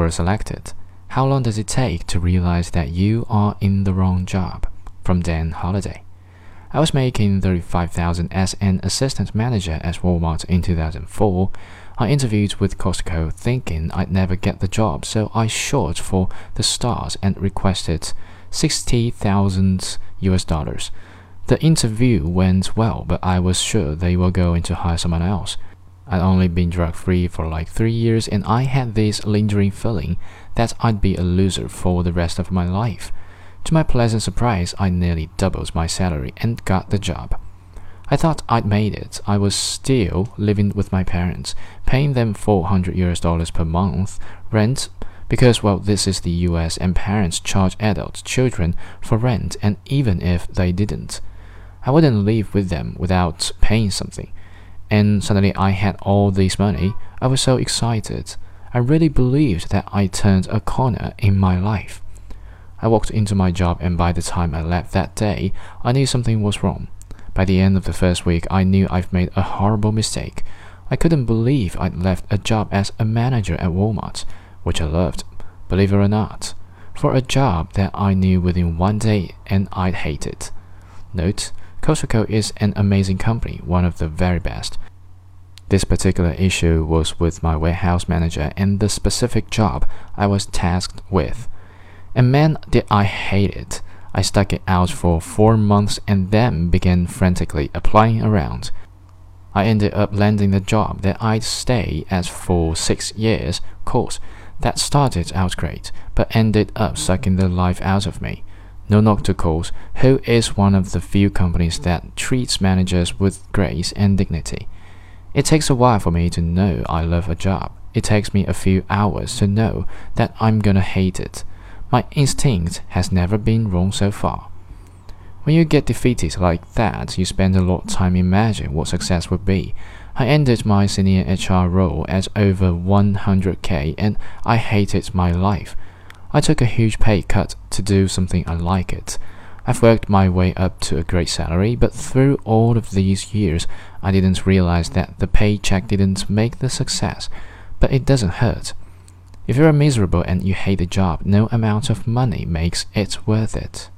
were selected. How long does it take to realize that you are in the wrong job? From Dan Holiday. I was making 35,000 as an assistant manager at Walmart in 2004. I interviewed with Costco thinking I'd never get the job, so I shot for the stars and requested 60,000 US dollars. The interview went well, but I was sure they were going to hire someone else. I'd only been drug free for like three years, and I had this lingering feeling that I'd be a loser for the rest of my life. To my pleasant surprise, I nearly doubled my salary and got the job. I thought I'd made it. I was still living with my parents, paying them 400 US dollars per month rent because well this is the US and parents charge adult children for rent and even if they didn't I wouldn't live with them without paying something. And suddenly I had all this money. I was so excited. I really believed that I turned a corner in my life. I walked into my job, and by the time I left that day, I knew something was wrong. By the end of the first week, I knew I've made a horrible mistake. I couldn't believe I'd left a job as a manager at Walmart, which I loved, believe it or not, for a job that I knew within one day and I'd hate it. Note, Costco is an amazing company, one of the very best. This particular issue was with my warehouse manager and the specific job I was tasked with. And man, did I hate it. I stuck it out for four months and then began frantically applying around. I ended up landing the job that I'd stay at for six years course that started out great, but ended up sucking the life out of me. No Knock to Kohl's, who is one of the few companies that treats managers with grace and dignity. It takes a while for me to know I love a job. It takes me a few hours to know that I'm gonna hate it. My instinct has never been wrong so far. When you get defeated like that, you spend a lot of time imagining what success would be. I ended my senior HR role at over 100k and I hated my life. I took a huge pay cut to do something I like it. I've worked my way up to a great salary, but through all of these years, I didn't realize that the paycheck didn't make the success. But it doesn't hurt. If you're miserable and you hate the job, no amount of money makes it worth it.